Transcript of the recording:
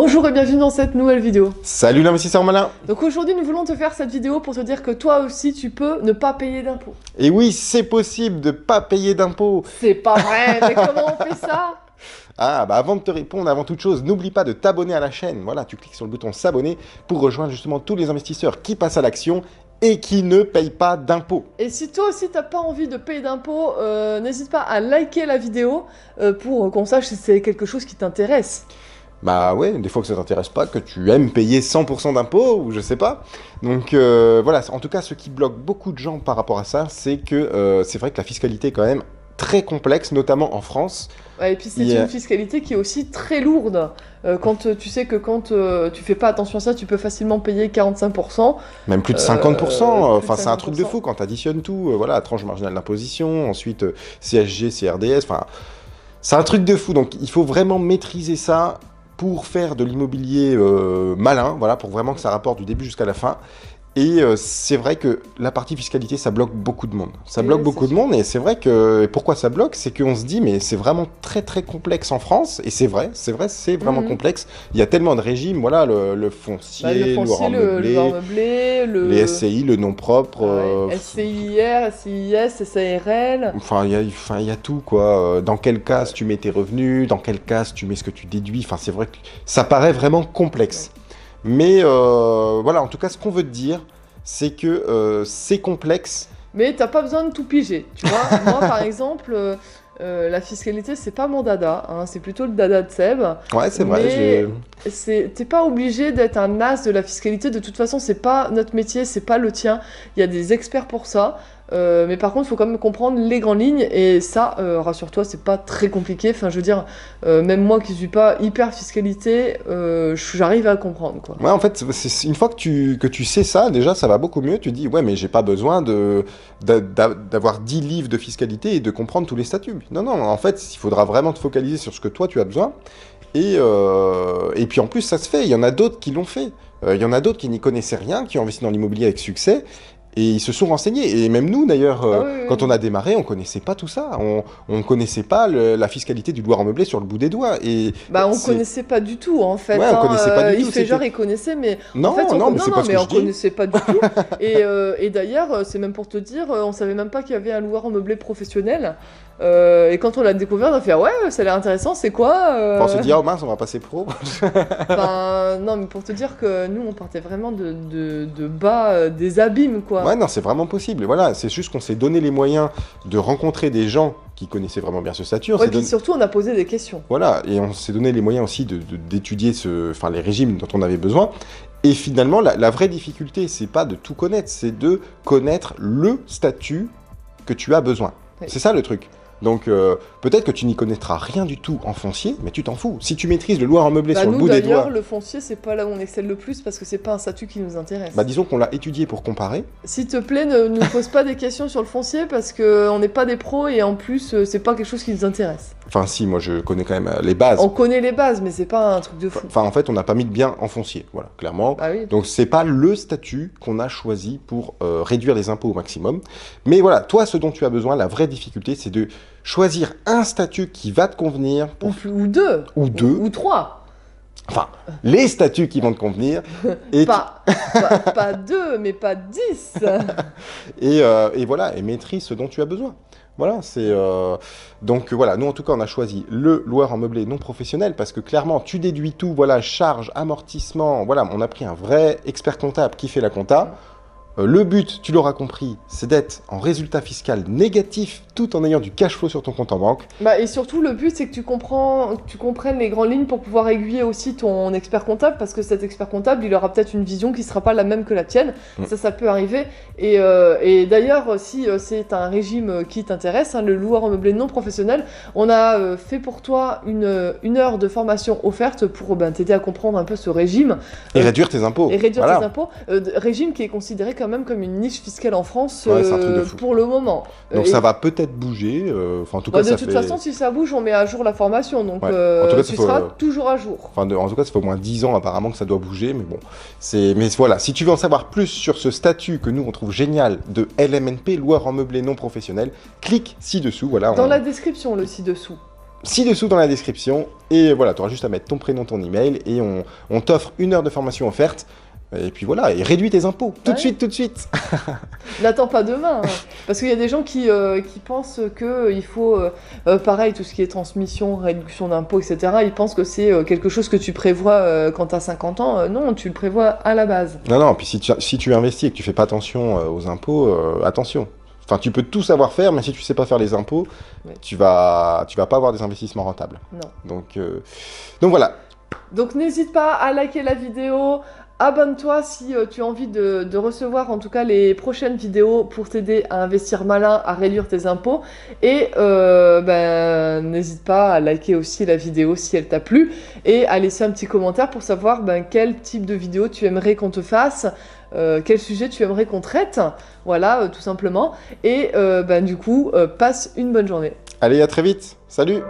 Bonjour et bienvenue dans cette nouvelle vidéo. Salut l'investisseur malin Donc aujourd'hui nous voulons te faire cette vidéo pour te dire que toi aussi tu peux ne pas payer d'impôts. Et oui, c'est possible de pas payer d'impôts. C'est pas vrai, mais comment on fait ça? Ah, bah avant de te répondre, avant toute chose, n'oublie pas de t'abonner à la chaîne. Voilà, tu cliques sur le bouton s'abonner pour rejoindre justement tous les investisseurs qui passent à l'action et qui ne payent pas d'impôts. Et si toi aussi t'as pas envie de payer d'impôts, euh, n'hésite pas à liker la vidéo euh, pour qu'on sache si c'est quelque chose qui t'intéresse. Bah ouais, des fois que ça t'intéresse pas, que tu aimes payer 100% d'impôts, ou je sais pas. Donc euh, voilà, en tout cas, ce qui bloque beaucoup de gens par rapport à ça, c'est que euh, c'est vrai que la fiscalité est quand même très complexe, notamment en France. Ouais, et puis c'est une fiscalité qui est aussi très lourde. Euh, quand tu sais que quand euh, tu fais pas attention à ça, tu peux facilement payer 45%. Même plus de Euh, 50%, plus de enfin c'est un truc de 50%. fou quand tu additionnes tout, voilà, tranche marginale d'imposition, ensuite CSG, CRDS, enfin c'est un truc de fou, donc il faut vraiment maîtriser ça pour faire de l'immobilier euh, malin, voilà, pour vraiment que ça rapporte du début jusqu'à la fin. Et euh, c'est vrai que la partie fiscalité, ça bloque beaucoup de monde. Ça bloque oui, beaucoup de monde, et c'est vrai que et pourquoi ça bloque, c'est qu'on se dit mais c'est vraiment très très complexe en France, et c'est vrai, c'est vrai, c'est vraiment Mhm. complexe. Il y a tellement de régimes, voilà, le, le foncier, Bah, le foncier, le meublé, le meublé, le... les SCI, le nom propre. euh, Ouais, SCIR, SCIS, SARL. Enfin, il y, a- enfin, y a tout, quoi. Euh, Dans quelle case tu mets tes revenus, dans quelle case tu mets ce que tu déduis. Enfin, c'est vrai que ça paraît vraiment complexe. Mais euh, voilà, en tout cas, ce qu'on veut te dire, c'est que euh, c'est complexe. Mais t'as pas besoin de tout piger, tu vois. Moi, par exemple, euh, la fiscalité, c'est pas mon dada, hein, c'est plutôt le dada de Seb. Ouais, c'est vrai. T'es pas obligé d'être un as de la fiscalité, de toute façon, c'est pas notre métier, c'est pas le tien. Il y a des experts pour ça. Euh, mais par contre, il faut quand même comprendre les grandes lignes, et ça, euh, rassure-toi, c'est pas très compliqué. Enfin, je veux dire, euh, même moi qui suis pas hyper fiscalité, j'arrive à comprendre, quoi. Ouais, en fait, une fois que tu, que tu sais ça, déjà, ça va beaucoup mieux. Tu dis, ouais, mais j'ai pas besoin de d'a- d'a- d'avoir 10 livres de fiscalité et de comprendre tous les statuts. Non, non, en fait, il faudra vraiment te focaliser sur ce que toi, tu as besoin. Et, et puis en plus, ça se fait. Il y en a d'autres qui l'ont fait. Il y en a d'autres qui n'y connaissaient rien, qui ont investi dans l'immobilier avec succès. Et ils se sont renseignés. Et même nous, d'ailleurs, euh, Ah oui, oui, quand on a démarré, on connaissait pas tout ça. On ne connaissait pas le- la fiscalité du loueur en meublé sur le bout des doigts. Et Bah, on connaissait pas du tout, en fait. Ouais, on hein. connaissait pas du il tout, fait genre, il connaissait, mais Non, En fait, on- non, mais pas ce mais on dis. connaissait pas du tout. et euh, et d'ailleurs, euh, c'est même pour te dire, euh, on savait même pas qu'il y avait un loueur en meublé professionnel. Euh, et quand on l'a découvert, on a fait ah ouais, ça a l'air intéressant. C'est quoi euh On se dit, oh mince, on va passer pro. Enfin, non, mais pour te dire que nous, on partait vraiment de, de, de bas euh, des abîmes, quoi. Ouais, non, c'est vraiment possible. Et voilà, c'est juste qu'on s'est donné les moyens de rencontrer des gens qui connaissaient vraiment bien ce statut. On Ouais, puis donné- surtout, on a posé des questions. Voilà, et on s'est donné les moyens aussi de- d'étudier ce, enfin, les régimes dont on avait besoin. Et finalement, la, la vraie difficulté, c'est pas de tout connaître, c'est de connaître le statut que tu as besoin. Oui. C'est ça le truc. Donc euh, peut-être que tu n'y connaîtras rien du tout en foncier, mais tu t'en fous. Si tu maîtrises le loueur en meublé Bah, sur le nous, bout des d'ailleurs, doigts, le foncier, c'est pas là où on excelle le plus parce que c'est pas un statut qui nous intéresse. bah, disons qu'on l'a étudié pour comparer. S'il te plaît, ne nous pose pas des questions sur le foncier parce qu'on n'est pas des pros et en plus, euh, c'est pas quelque chose qui nous intéresse. Enfin si, moi je connais quand même euh, les bases. On connaît les bases, mais c'est pas un truc de fou. Enfin en fait, on n'a pas mis de bien en foncier, voilà, clairement. Bah oui. Donc c'est pas le statut qu'on a choisi pour euh, réduire les impôts au maximum. Mais voilà, toi, ce dont tu as besoin, la vraie difficulté, c'est de choisir un statut qui va te convenir, Ou, plus- ou deux. ou deux, Ou, ou trois. enfin, les statuts qui vont te convenir, et, tu- Pas, pas, pas deux, mais pas dix. et, euh, et voilà, et maîtrise ce dont tu as besoin. Voilà, c'est euh, donc voilà. Nous en tout cas, on a choisi le loueur en meublé non professionnel parce que clairement, tu déduis tout. Voilà, charge, amortissement. Voilà, on a pris un vrai expert comptable qui fait la compta. Euh, le but, tu l'auras compris, c'est d'être en résultat fiscal négatif tout en ayant du cash flow sur ton compte en banque. Bah, et surtout, le but, c'est que tu, comprends, que tu comprennes les grandes lignes pour pouvoir aiguiller aussi ton expert comptable, parce que cet expert comptable, il aura peut-être une vision qui sera pas la même que la tienne. Mm. Ça, ça peut arriver. Et, euh, et d'ailleurs, si euh, c'est un régime euh, qui t'intéresse, hein, le loueur en meublé non professionnel, on a euh, fait pour toi une, une heure de formation offerte pour ben, t'aider à comprendre un peu ce régime Et Euh, réduire tes impôts. et réduire Voilà. tes impôts. Régime qui est considéré quand même comme une niche fiscale en France Ouais, pour le moment. Donc ça va peut-être bouger. euh, Enfin, en tout bah, cas, de ça toute fait... façon, si ça bouge, on met à jour la formation, donc Ouais. euh, En tout cas, tu faut, seras euh, toujours à jour. Enfin, de- en tout cas, ça fait au moins 10 ans apparemment que ça doit bouger, mais bon. C'est, mais voilà, si tu veux en savoir plus sur ce statut que nous on trouve génial de LMNP, loueur en meublé non professionnel, clique ci-dessous. Voilà. Dans on- la description, le ci-dessous. ci-dessous dans la description. Et voilà, tu auras juste à mettre ton prénom, ton email, et on, on t'offre une heure de formation offerte. Et puis voilà, et réduis tes impôts, tout de suite, tout de suite. N'attends pas demain, hein. parce qu'il y a des gens qui, euh, qui pensent que il faut, euh, euh, pareil, tout ce qui est transmission, réduction d'impôts, etc. Ils pensent que c'est euh, quelque chose que tu prévois euh, quand tu as 50 ans. Euh, non, tu le prévois à la base. Non, non, puis si tu, si tu investis et que tu fais pas attention euh, aux impôts, euh, attention. Enfin, tu peux tout savoir faire, mais si tu sais pas faire les impôts, Ouais. tu vas, tu vas pas avoir des investissements rentables. Non. Donc, euh, donc voilà. Donc n'hésite pas à liker la vidéo, abonne-toi si euh, tu as envie de, recevoir en tout cas les prochaines vidéos pour t'aider à investir malin, à réduire tes impôts. Et euh, ben, n'hésite pas à liker aussi la vidéo si elle t'a plu et à laisser un petit commentaire pour savoir ben, quel type de vidéo tu aimerais qu'on te fasse. euh, quel sujet tu aimerais qu'on traite, voilà, tout simplement. Et ben, du coup, passe une bonne journée. Allez, à très vite. Salut